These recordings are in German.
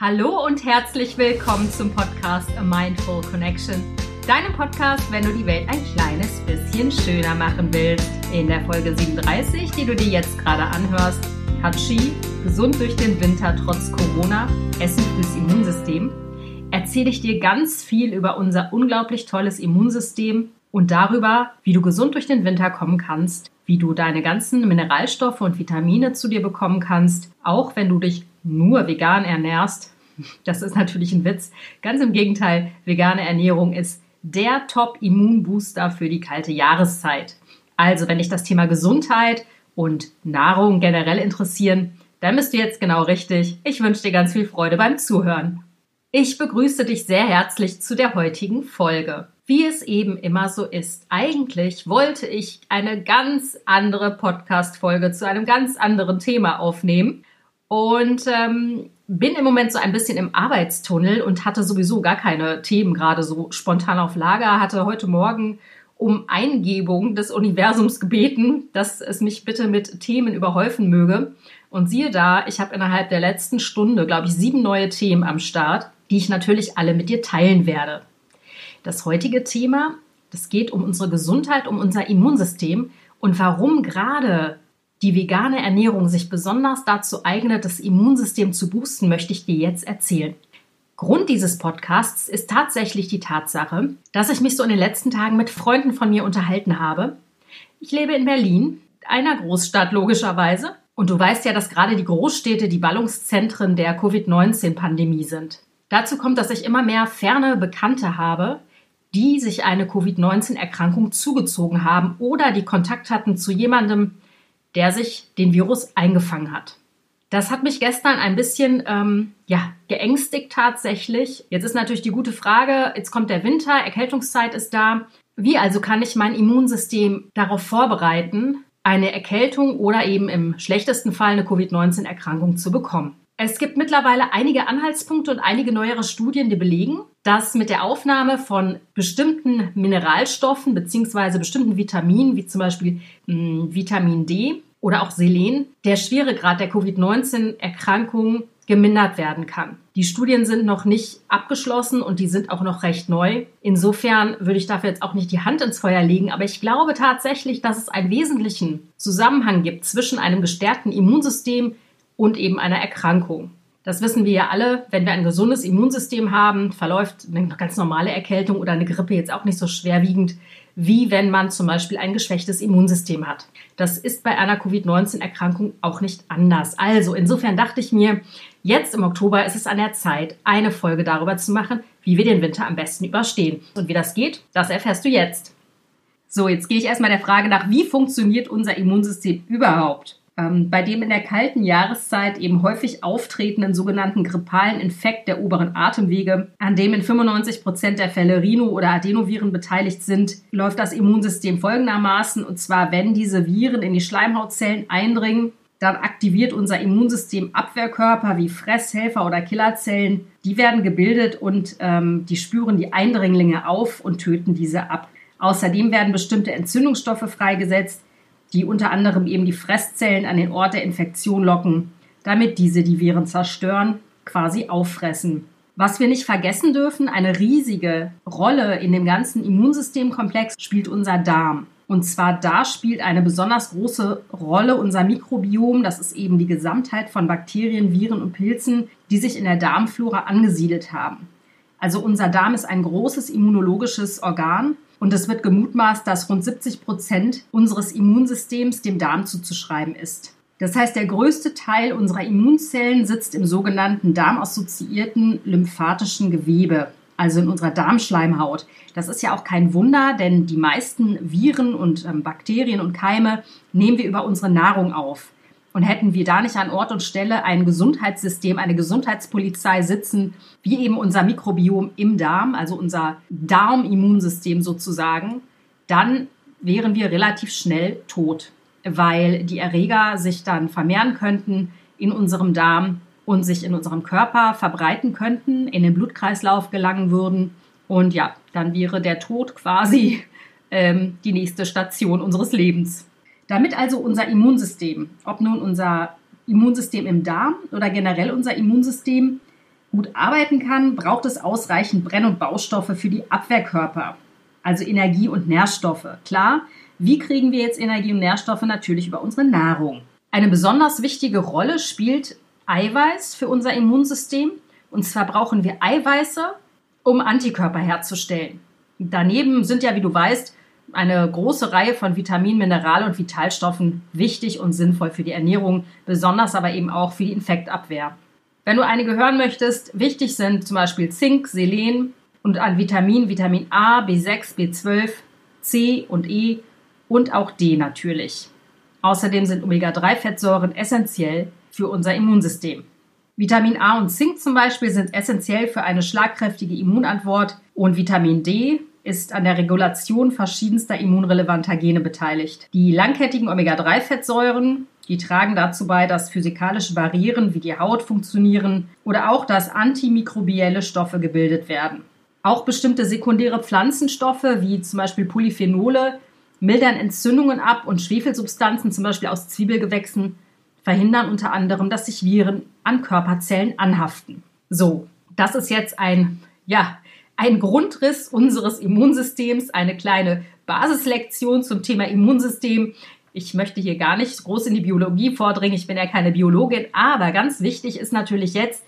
Hallo und herzlich willkommen zum Podcast A Mindful Connection, deinem Podcast, wenn du die Welt ein kleines bisschen schöner machen willst. In der Folge 37, die du dir jetzt gerade anhörst, Hachi, gesund durch den Winter trotz Corona, Essen fürs Immunsystem, erzähle ich dir ganz viel über unser unglaublich tolles Immunsystem und darüber, wie du gesund durch den Winter kommen kannst, wie du deine ganzen Mineralstoffe und Vitamine zu dir bekommen kannst, auch wenn du dich nur vegan ernährst. Das ist natürlich ein Witz. Ganz im Gegenteil, vegane Ernährung ist der Top-Immunbooster für die kalte Jahreszeit. Also, wenn dich das Thema Gesundheit und Nahrung generell interessieren, dann bist du jetzt genau richtig. Ich wünsche dir ganz viel Freude beim Zuhören. Ich begrüße dich sehr herzlich zu der heutigen Folge. Wie es eben immer so ist. Eigentlich wollte ich eine ganz andere Podcast-Folge zu einem ganz anderen Thema aufnehmen und ähm, bin im Moment so ein bisschen im Arbeitstunnel und hatte sowieso gar keine Themen gerade so spontan auf Lager. Hatte heute Morgen um Eingebung des Universums gebeten, dass es mich bitte mit Themen überhäufen möge. Und siehe da, ich habe innerhalb der letzten Stunde, glaube ich, sieben neue Themen am Start, die ich natürlich alle mit dir teilen werde. Das heutige Thema, das geht um unsere Gesundheit, um unser Immunsystem und warum gerade die vegane Ernährung sich besonders dazu eignet, das Immunsystem zu boosten, möchte ich dir jetzt erzählen. Grund dieses Podcasts ist tatsächlich die Tatsache, dass ich mich so in den letzten Tagen mit Freunden von mir unterhalten habe. Ich lebe in Berlin, einer Großstadt logischerweise. Und du weißt ja, dass gerade die Großstädte die Ballungszentren der Covid-19-Pandemie sind. Dazu kommt, dass ich immer mehr ferne Bekannte habe, die sich eine Covid-19-Erkrankung zugezogen haben oder die Kontakt hatten zu jemandem, der sich den Virus eingefangen hat. Das hat mich gestern ein bisschen ähm, ja, geängstigt tatsächlich. Jetzt ist natürlich die gute Frage, jetzt kommt der Winter, Erkältungszeit ist da. Wie also kann ich mein Immunsystem darauf vorbereiten, eine Erkältung oder eben im schlechtesten Fall eine Covid-19-Erkrankung zu bekommen? Es gibt mittlerweile einige Anhaltspunkte und einige neuere Studien, die belegen, dass mit der Aufnahme von bestimmten Mineralstoffen bzw. bestimmten Vitaminen, wie zum Beispiel mh, hm, Vitamin D oder auch Selen, der Schweregrad der Covid-19-Erkrankung gemindert werden kann. Die Studien sind noch nicht abgeschlossen und die sind auch noch recht neu. Insofern würde ich dafür jetzt auch nicht die Hand ins Feuer legen, aber ich glaube tatsächlich, dass es einen wesentlichen Zusammenhang gibt zwischen einem gestärkten Immunsystem, und eben einer Erkrankung. Das wissen wir ja alle, wenn wir ein gesundes Immunsystem haben, verläuft eine ganz normale Erkältung oder eine Grippe jetzt auch nicht so schwerwiegend, wie wenn man zum Beispiel ein geschwächtes Immunsystem hat. Das ist bei einer Covid-19-Erkrankung auch nicht anders. Also insofern dachte ich mir, jetzt im Oktober ist es an der Zeit, eine Folge darüber zu machen, wie wir den Winter am besten überstehen. Und wie das geht, das erfährst du jetzt. So, jetzt gehe ich erstmal der Frage nach, wie funktioniert unser Immunsystem überhaupt? Ähm, bei dem in der kalten Jahreszeit eben häufig auftretenden sogenannten grippalen Infekt der oberen Atemwege, an dem in 95 Prozent der Fälle Rhino- oder Adenoviren beteiligt sind, läuft das Immunsystem folgendermaßen. Und zwar, wenn diese Viren in die Schleimhautzellen eindringen, dann aktiviert unser Immunsystem Abwehrkörper wie Fresshelfer oder Killerzellen. Die werden gebildet und ähm, die spüren die Eindringlinge auf und töten diese ab. Außerdem werden bestimmte Entzündungsstoffe freigesetzt, die unter anderem eben die Fresszellen an den Ort der Infektion locken, damit diese die Viren zerstören, quasi auffressen. Was wir nicht vergessen dürfen, eine riesige Rolle in dem ganzen Immunsystemkomplex spielt unser Darm. Und zwar da spielt eine besonders große Rolle unser Mikrobiom. Das ist eben die Gesamtheit von Bakterien, Viren und Pilzen, die sich in der Darmflora angesiedelt haben. Also unser Darm ist ein großes immunologisches Organ und es wird gemutmaßt, dass rund 70 Prozent unseres Immunsystems dem Darm zuzuschreiben ist. Das heißt, der größte Teil unserer Immunzellen sitzt im sogenannten darmassoziierten lymphatischen Gewebe, also in unserer Darmschleimhaut. Das ist ja auch kein Wunder, denn die meisten Viren und ähm, Bakterien und Keime nehmen wir über unsere Nahrung auf. Und hätten wir da nicht an Ort und Stelle ein Gesundheitssystem, eine Gesundheitspolizei sitzen, wie eben unser Mikrobiom im Darm, also unser Darmimmunsystem sozusagen, dann wären wir relativ schnell tot, weil die Erreger sich dann vermehren könnten in unserem Darm und sich in unserem Körper verbreiten könnten, in den Blutkreislauf gelangen würden. Und ja, dann wäre der Tod quasi ähm, die nächste Station unseres Lebens. Damit also unser Immunsystem, ob nun unser Immunsystem im Darm oder generell unser Immunsystem gut arbeiten kann, braucht es ausreichend Brenn- und Baustoffe für die Abwehrkörper, also Energie und Nährstoffe. Klar, wie kriegen wir jetzt Energie und Nährstoffe? Natürlich über unsere Nahrung. Eine besonders wichtige Rolle spielt Eiweiß für unser Immunsystem. Und zwar brauchen wir Eiweiße, um Antikörper herzustellen. Daneben sind ja, wie du weißt, eine große Reihe von Vitaminen, Mineral- und Vitalstoffen wichtig und sinnvoll für die Ernährung, besonders aber eben auch für die Infektabwehr. Wenn du einige hören möchtest, wichtig sind zum Beispiel Zink, Selen und an Vitaminen Vitamin A, B6, B12, C und E und auch D natürlich. Außerdem sind Omega-3-Fettsäuren essentiell für unser Immunsystem. Vitamin A und Zink zum Beispiel sind essentiell für eine schlagkräftige Immunantwort und Vitamin D ist an der Regulation verschiedenster immunrelevanter Gene beteiligt. Die langkettigen Omega-3-Fettsäuren, die tragen dazu bei, dass physikalische Barrieren wie die Haut funktionieren oder auch, dass antimikrobielle Stoffe gebildet werden. Auch bestimmte sekundäre Pflanzenstoffe wie zum Beispiel Polyphenole mildern Entzündungen ab und Schwefelsubstanzen, zum Beispiel aus Zwiebelgewächsen, verhindern unter anderem, dass sich Viren an Körperzellen anhaften. So, das ist jetzt ein, ja, ein Grundriss unseres Immunsystems, eine kleine Basislektion zum Thema Immunsystem. Ich möchte hier gar nicht groß in die Biologie vordringen, ich bin ja keine Biologin, aber ganz wichtig ist natürlich jetzt,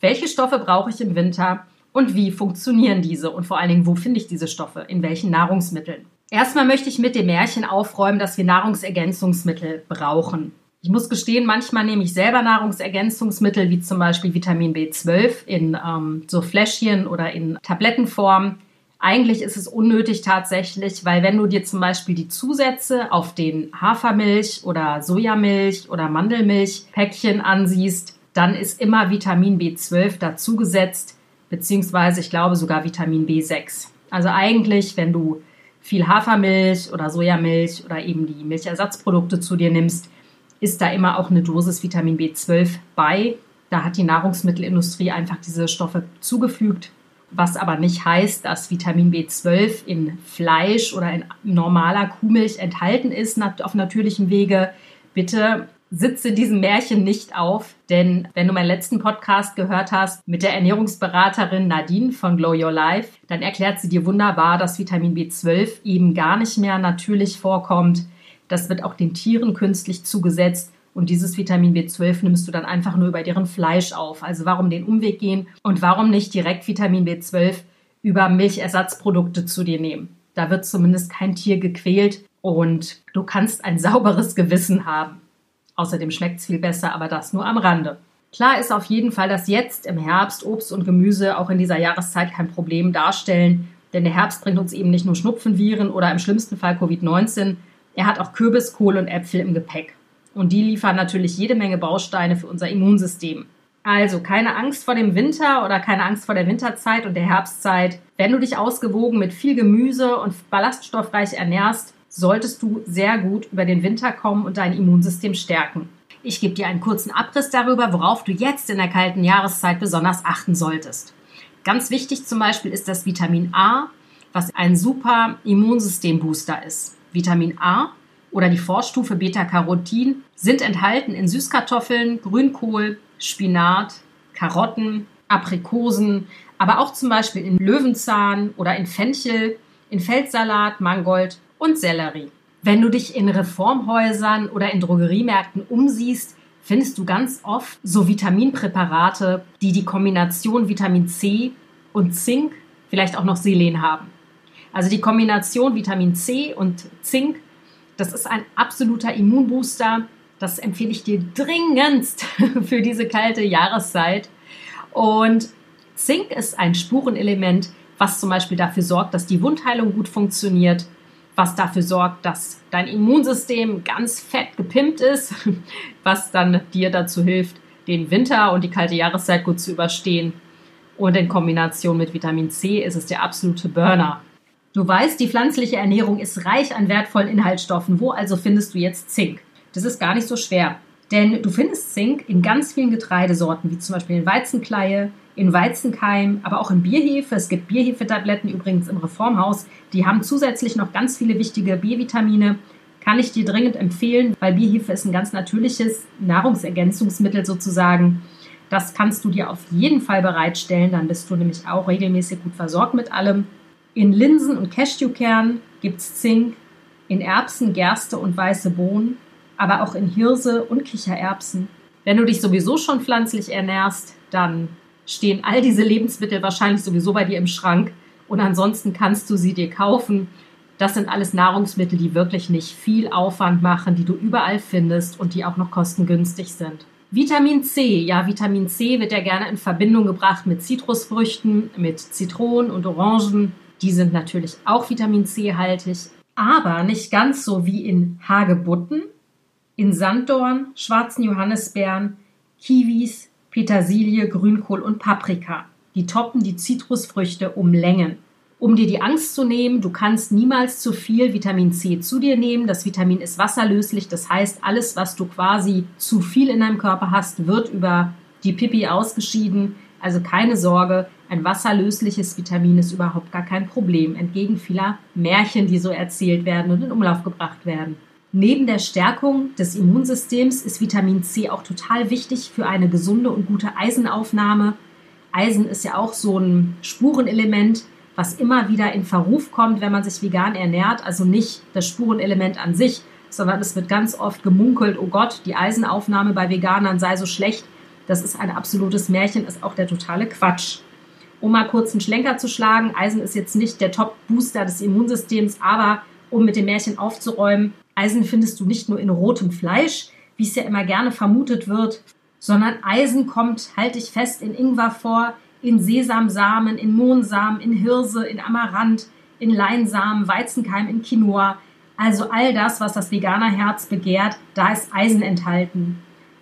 welche Stoffe brauche ich im Winter und wie funktionieren diese und vor allen Dingen, wo finde ich diese Stoffe, in welchen Nahrungsmitteln. Erstmal möchte ich mit dem Märchen aufräumen, dass wir Nahrungsergänzungsmittel brauchen. Ich muss gestehen, manchmal nehme ich selber Nahrungsergänzungsmittel, wie zum Beispiel Vitamin B12 in ähm, so Fläschchen oder in Tablettenform. Eigentlich ist es unnötig tatsächlich, weil wenn du dir zum Beispiel die Zusätze auf den Hafermilch oder Sojamilch oder Mandelmilchpäckchen ansiehst, dann ist immer Vitamin B12 dazugesetzt, beziehungsweise ich glaube sogar Vitamin B6. Also eigentlich, wenn du viel Hafermilch oder Sojamilch oder eben die Milchersatzprodukte zu dir nimmst, ist da immer auch eine Dosis Vitamin B12 bei. Da hat die Nahrungsmittelindustrie einfach diese Stoffe zugefügt, was aber nicht heißt, dass Vitamin B12 in Fleisch oder in normaler Kuhmilch enthalten ist auf natürlichem Wege. Bitte sitze diesem Märchen nicht auf, denn wenn du meinen letzten Podcast gehört hast mit der Ernährungsberaterin Nadine von Glow Your Life, dann erklärt sie dir wunderbar, dass Vitamin B12 eben gar nicht mehr natürlich vorkommt das wird auch den Tieren künstlich zugesetzt. Und dieses Vitamin B12 nimmst du dann einfach nur über deren Fleisch auf. Also warum den Umweg gehen und warum nicht direkt Vitamin B12 über Milchersatzprodukte zu dir nehmen? Da wird zumindest kein Tier gequält und du kannst ein sauberes Gewissen haben. Außerdem schmeckt es viel besser, aber das nur am Rande. Klar ist auf jeden Fall, dass jetzt im Herbst Obst und Gemüse auch in dieser Jahreszeit kein Problem darstellen, denn der Herbst bringt uns eben nicht nur Schnupfenviren oder im schlimmsten Fall Covid-19, er hat auch Kürbis, Kohl und Äpfel im Gepäck. Und die liefern natürlich jede Menge Bausteine für unser Immunsystem. Also keine Angst vor dem Winter oder keine Angst vor der Winterzeit und der Herbstzeit. Wenn du dich ausgewogen mit viel Gemüse und ballaststoffreich ernährst, solltest du sehr gut über den Winter kommen und dein Immunsystem stärken. Ich gebe dir einen kurzen Abriss darüber, worauf du jetzt in der kalten Jahreszeit besonders achten solltest. Ganz wichtig zum Beispiel ist das Vitamin A, was ein super Immunsystembooster ist. Vitamin A oder die Vorstufe Beta-Carotin sind enthalten in Süßkartoffeln, Grünkohl, Spinat, Karotten, Aprikosen, aber auch zum Beispiel in Löwenzahn oder in Fenchel, in Feldsalat, Mangold und Sellerie. Wenn du dich in Reformhäusern oder in Drogeriemärkten umsiehst, findest du ganz oft so Vitaminpräparate, die die Kombination Vitamin C und Zink, vielleicht auch noch Selen haben. Also die Kombination Vitamin C und Zink, das ist ein absoluter Immunbooster. Das empfehle ich dir dringendst für diese kalte Jahreszeit. Und Zink ist ein Spurenelement, was zum Beispiel dafür sorgt, dass die Wundheilung gut funktioniert, was dafür sorgt, dass dein Immunsystem ganz fett gepimpt ist, was dann dir dazu hilft, den Winter und die kalte Jahreszeit gut zu überstehen. Und in Kombination mit Vitamin C ist es der absolute Burner. Du weißt, die pflanzliche Ernährung ist reich an wertvollen Inhaltsstoffen. Wo also findest du jetzt Zink? Das ist gar nicht so schwer. Denn du findest Zink in ganz vielen Getreidesorten, wie zum Beispiel in Weizenkleie, in Weizenkeim, aber auch in Bierhefe. Es gibt Bierhefetabletten übrigens im Reformhaus. Die haben zusätzlich noch ganz viele wichtige B-Vitamine. Kann ich dir dringend empfehlen, weil Bierhefe ist ein ganz natürliches Nahrungsergänzungsmittel sozusagen. Das kannst du dir auf jeden Fall bereitstellen, dann bist du nämlich auch regelmäßig gut versorgt mit allem. In Linsen und Cashewkernen gibt es Zink, in Erbsen, Gerste und weiße Bohnen, aber auch in Hirse und Kichererbsen. Wenn du dich sowieso schon pflanzlich ernährst, dann stehen all diese Lebensmittel wahrscheinlich sowieso bei dir im Schrank und ansonsten kannst du sie dir kaufen. Das sind alles Nahrungsmittel, die wirklich nicht viel Aufwand machen, die du überall findest und die auch noch kostengünstig sind. Vitamin C. Ja, Vitamin C wird ja gerne in Verbindung gebracht mit Zitrusfrüchten, mit Zitronen und Orangen. Die sind natürlich auch Vitamin C haltig, aber nicht ganz so wie in Hagebutten, in Sanddorn, schwarzen Johannisbeeren, Kiwis, Petersilie, Grünkohl und Paprika. Die toppen die Zitrusfrüchte um Längen. Um dir die Angst zu nehmen, du kannst niemals zu viel Vitamin C zu dir nehmen. Das Vitamin ist wasserlöslich, das heißt, alles, was du quasi zu viel in deinem Körper hast, wird über die Pipi ausgeschieden. Also keine Sorge, ein wasserlösliches Vitamin ist überhaupt gar kein Problem, entgegen vieler Märchen, die so erzählt werden und in Umlauf gebracht werden. Neben der Stärkung des Immunsystems ist Vitamin C auch total wichtig für eine gesunde und gute Eisenaufnahme. Eisen ist ja auch so ein Spurenelement, was immer wieder in Verruf kommt, wenn man sich vegan ernährt. Also nicht das Spurenelement an sich, sondern es wird ganz oft gemunkelt, oh Gott, die Eisenaufnahme bei Veganern sei so schlecht. Das ist ein absolutes Märchen, ist auch der totale Quatsch. Um mal kurz einen Schlenker zu schlagen, Eisen ist jetzt nicht der Top-Booster des Immunsystems, aber um mit dem Märchen aufzuräumen, Eisen findest du nicht nur in rotem Fleisch, wie es ja immer gerne vermutet wird, sondern Eisen kommt, halte ich fest, in Ingwer vor, in Sesamsamen, in Mohnsamen, in Hirse, in Amaranth, in Leinsamen, Weizenkeim, in Quinoa. Also all das, was das Veganerherz begehrt, da ist Eisen enthalten.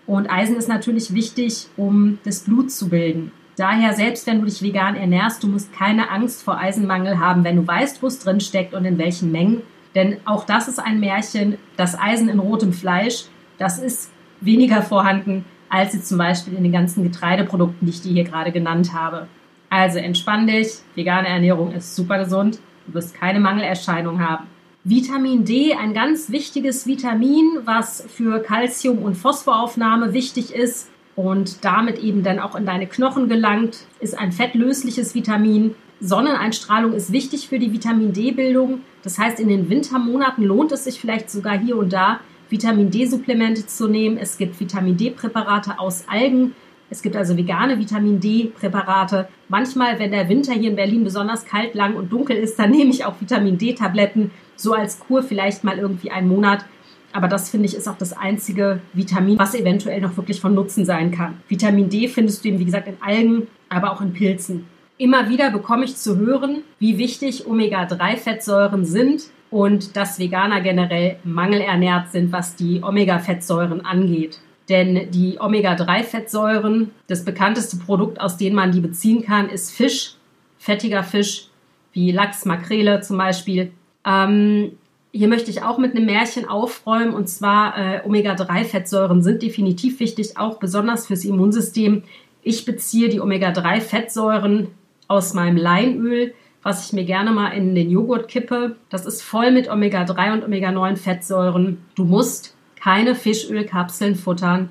Und Eisen ist natürlich wichtig, um das Blut zu bilden. Daher, selbst wenn du dich vegan ernährst, du musst keine Angst vor Eisenmangel haben, wenn du weißt, wo es drin steckt und in welchen Mengen. Denn auch das ist ein Märchen. Das Eisen in rotem Fleisch, das ist weniger vorhanden als jetzt zum Beispiel in den ganzen Getreideprodukten, die ich dir hier gerade genannt habe. Also entspann dich, vegane Ernährung ist super gesund, du wirst keine Mangelerscheinung haben. Vitamin D, ein ganz wichtiges Vitamin, was für Kalzium- und Phosphoraufnahme wichtig ist und damit eben dann auch in deine Knochen gelangt, ist ein fettlösliches Vitamin. Sonneneinstrahlung ist wichtig für die Vitamin D-Bildung. Das heißt, in den Wintermonaten lohnt es sich vielleicht sogar hier und da Vitamin D-Supplemente zu nehmen. Es gibt Vitamin D-Präparate aus Algen. Es gibt also vegane Vitamin D-Präparate. Manchmal, wenn der Winter hier in Berlin besonders kalt, lang und dunkel ist, dann nehme ich auch Vitamin D-Tabletten, so als Kur vielleicht mal irgendwie einen Monat. Aber das finde ich ist auch das einzige Vitamin, was eventuell noch wirklich von Nutzen sein kann. Vitamin D findest du eben, wie gesagt, in Algen, aber auch in Pilzen. Immer wieder bekomme ich zu hören, wie wichtig Omega-3-Fettsäuren sind und dass Veganer generell mangelernährt sind, was die Omega-Fettsäuren angeht. Denn die Omega-3-Fettsäuren, das bekannteste Produkt, aus dem man die beziehen kann, ist Fisch, fettiger Fisch, wie Lachs, Makrele zum Beispiel. Ähm, hier möchte ich auch mit einem Märchen aufräumen und zwar äh, Omega-3-Fettsäuren sind definitiv wichtig, auch besonders fürs Immunsystem. Ich beziehe die Omega-3-Fettsäuren aus meinem Leinöl was ich mir gerne mal in den Joghurt kippe. Das ist voll mit Omega-3 und Omega-9-Fettsäuren. Du musst keine Fischölkapseln futtern,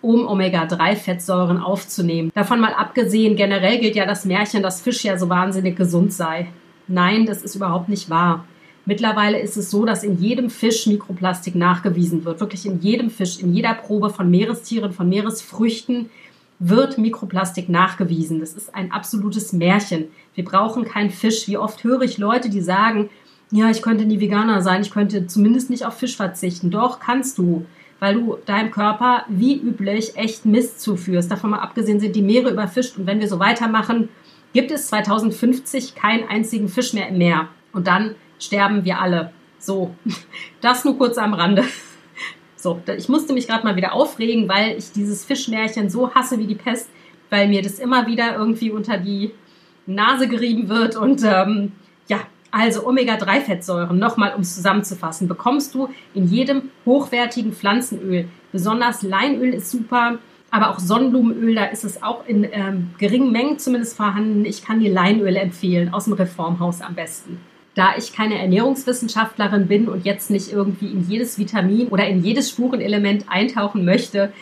um Omega-3-Fettsäuren aufzunehmen. Davon mal abgesehen, generell gilt ja das Märchen, dass Fisch ja so wahnsinnig gesund sei. Nein, das ist überhaupt nicht wahr. Mittlerweile ist es so, dass in jedem Fisch Mikroplastik nachgewiesen wird. Wirklich in jedem Fisch, in jeder Probe von Meerestieren, von Meeresfrüchten wird Mikroplastik nachgewiesen. Das ist ein absolutes Märchen. Wir brauchen keinen Fisch. Wie oft höre ich Leute, die sagen, ja, ich könnte nie Veganer sein, ich könnte zumindest nicht auf Fisch verzichten. Doch, kannst du, weil du deinem Körper wie üblich echt Mist zuführst. Davon mal abgesehen sind die Meere überfischt und wenn wir so weitermachen, gibt es 2050 keinen einzigen Fisch mehr im Meer. Und dann sterben wir alle. So, das nur kurz am Rande. So, ich musste mich gerade mal wieder aufregen, weil ich dieses Fischmärchen so hasse wie die Pest, weil mir das immer wieder irgendwie unter die Nase gerieben wird. Und ähm, ja, also Omega-3-Fettsäuren, nochmal um es zusammenzufassen, bekommst du in jedem hochwertigen Pflanzenöl. Besonders Leinöl ist super, aber auch Sonnenblumenöl, da ist es auch in ähm, geringen Mengen zumindest vorhanden. Ich kann dir Leinöl empfehlen, aus dem Reformhaus am besten da ich keine Ernährungswissenschaftlerin bin und jetzt nicht irgendwie in jedes Vitamin oder in jedes Spurenelement eintauchen möchte,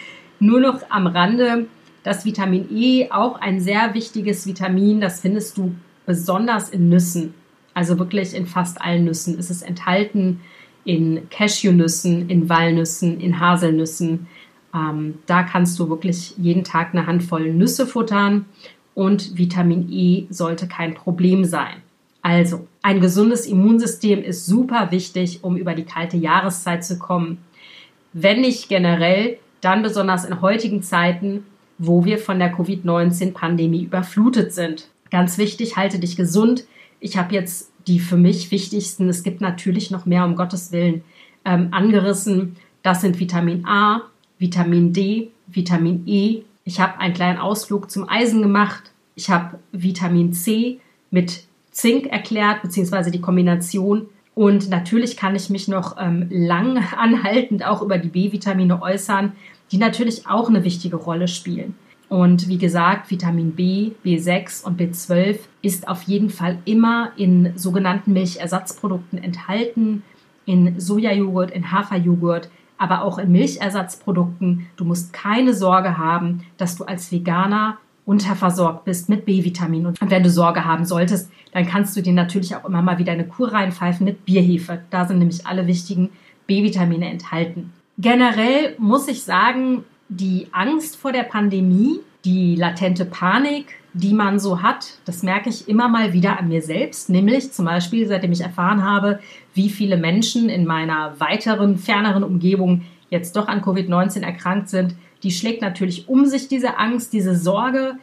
nur noch am Rande, Das Vitamin E, auch ein sehr wichtiges Vitamin, das findest du besonders in Nüssen. Also wirklich in fast allen Nüssen ist es enthalten, in Cashewnüssen, in Walnüssen, in Haselnüssen. Ähm, da kannst du wirklich jeden Tag eine Handvoll Nüsse futtern und Vitamin E sollte kein Problem sein. Also, ein gesundes Immunsystem ist super wichtig, um über die kalte Jahreszeit zu kommen. Wenn nicht generell, dann besonders in heutigen Zeiten, wo wir von der Covid-19-Pandemie überflutet sind. Ganz wichtig, halte dich gesund. Ich habe jetzt die für mich wichtigsten, es gibt natürlich noch mehr, um Gottes Willen, ähm, angerissen. Das sind Vitamin A, Vitamin D, Vitamin E. Ich habe einen kleinen Ausflug zum Eisen gemacht. Ich habe Vitamin C mit Zink erklärt, beziehungsweise die Kombination. Und natürlich kann ich mich noch ähm, lang anhaltend auch über die B-Vitamine äußern, die natürlich auch eine wichtige Rolle spielen. Und wie gesagt, Vitamin B, B6 und B12 ist auf jeden Fall immer in sogenannten Milchersatzprodukten enthalten, in Sojajoghurt, in Haferjoghurt, aber auch in Milchersatzprodukten. Du musst keine Sorge haben, dass du als Veganer unterversorgt bist mit B-Vitamin. Und wenn du Sorge haben solltest, dann kannst du dir natürlich auch immer mal wieder eine Kur reinpfeifen mit Bierhefe. Da sind nämlich alle wichtigen B-Vitamine enthalten. Generell muss ich sagen, die Angst vor der Pandemie, die latente Panik, die man so hat, das merke ich immer mal wieder an mir selbst. Nämlich zum Beispiel, seitdem ich erfahren habe, wie viele Menschen in meiner weiteren, ferneren Umgebung jetzt doch an Covid-19 erkrankt sind, die schlägt natürlich um sich diese Angst, diese Sorge.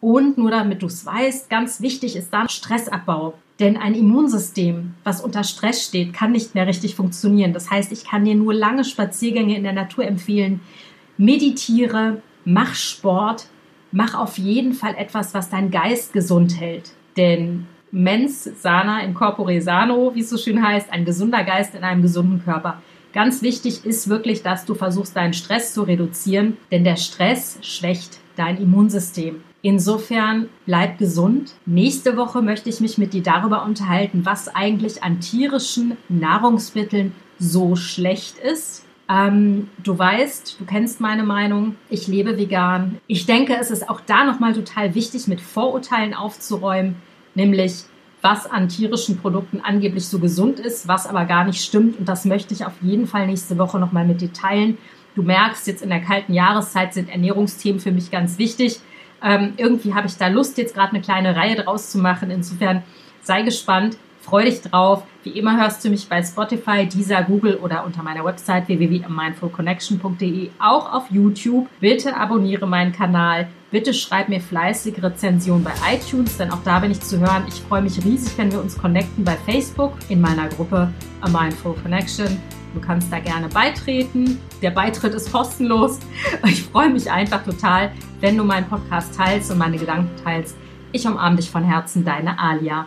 Und nur damit du es weißt, ganz wichtig ist dann Stressabbau. Denn ein Immunsystem, was unter Stress steht, kann nicht mehr richtig funktionieren. Das heißt, ich kann dir nur lange Spaziergänge in der Natur empfehlen. Meditiere, mach Sport, mach auf jeden Fall etwas, was deinen Geist gesund hält. Denn mens sana in corpore sano, wie es so schön heißt, ein gesunder Geist in einem gesunden Körper. Ganz wichtig ist wirklich, dass du versuchst, deinen Stress zu reduzieren, denn der Stress schwächt dein Immunsystem. Insofern bleib gesund. Nächste Woche möchte ich mich mit dir darüber unterhalten, was eigentlich an tierischen Nahrungsmitteln so schlecht ist. Ähm, du weißt, du kennst meine Meinung. Ich lebe vegan. Ich denke, es ist auch da nochmal total wichtig, mit Vorurteilen aufzuräumen, nämlich was an tierischen Produkten angeblich so gesund ist, was aber gar nicht stimmt. Und das möchte ich auf jeden Fall nächste Woche nochmal mit dir teilen. Du merkst, jetzt in der kalten Jahreszeit sind Ernährungsthemen für mich ganz wichtig. Ähm, irgendwie habe ich da Lust, jetzt gerade eine kleine Reihe draus zu machen. Insofern sei gespannt. Freu dich drauf. Wie immer hörst du mich bei Spotify, Deezer, Google oder unter meiner Website www.mindfulconnection.de, auch auf YouTube. Bitte abonniere meinen Kanal. Bitte schreib mir fleißige Rezensionen bei iTunes, denn auch da bin ich zu hören. Ich freue mich riesig, wenn wir uns connecten bei Facebook in meiner Gruppe A Mindful Connection. Du kannst da gerne beitreten. Der Beitritt ist kostenlos. Ich freue mich einfach total, wenn du meinen Podcast teilst und meine Gedanken teilst. Ich umarme dich von Herzen, deine Alia.